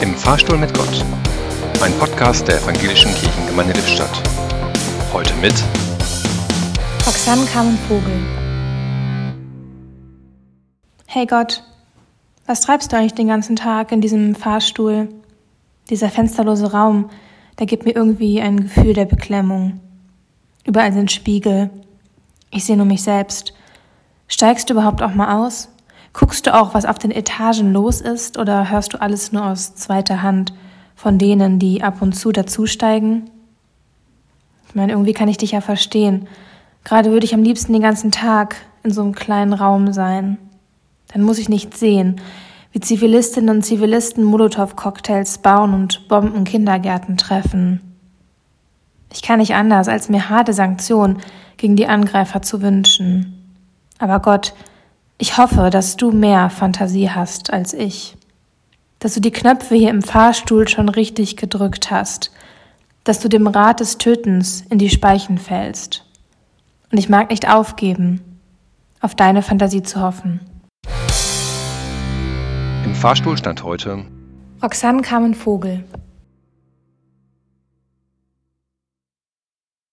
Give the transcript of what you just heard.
Im Fahrstuhl mit Gott. Ein Podcast der Evangelischen Kirchengemeinde Lippstadt. Heute mit Roxanne Carmen. Hey Gott, was treibst du eigentlich den ganzen Tag in diesem Fahrstuhl? Dieser fensterlose Raum, der gibt mir irgendwie ein Gefühl der Beklemmung. Überall sind Spiegel. Ich sehe nur mich selbst. Steigst du überhaupt auch mal aus? Guckst du auch, was auf den Etagen los ist, oder hörst du alles nur aus zweiter Hand von denen, die ab und zu dazusteigen? Ich meine, irgendwie kann ich dich ja verstehen. Gerade würde ich am liebsten den ganzen Tag in so einem kleinen Raum sein. Dann muss ich nicht sehen, wie Zivilistinnen und Zivilisten Molotow-Cocktails bauen und Bomben Kindergärten treffen. Ich kann nicht anders, als mir harte Sanktionen gegen die Angreifer zu wünschen. Aber Gott, ich hoffe, dass du mehr Fantasie hast als ich. Dass du die Knöpfe hier im Fahrstuhl schon richtig gedrückt hast. Dass du dem Rat des Tötens in die Speichen fällst. Und ich mag nicht aufgeben, auf deine Fantasie zu hoffen. Im Fahrstuhl stand heute Roxanne Carmen Vogel.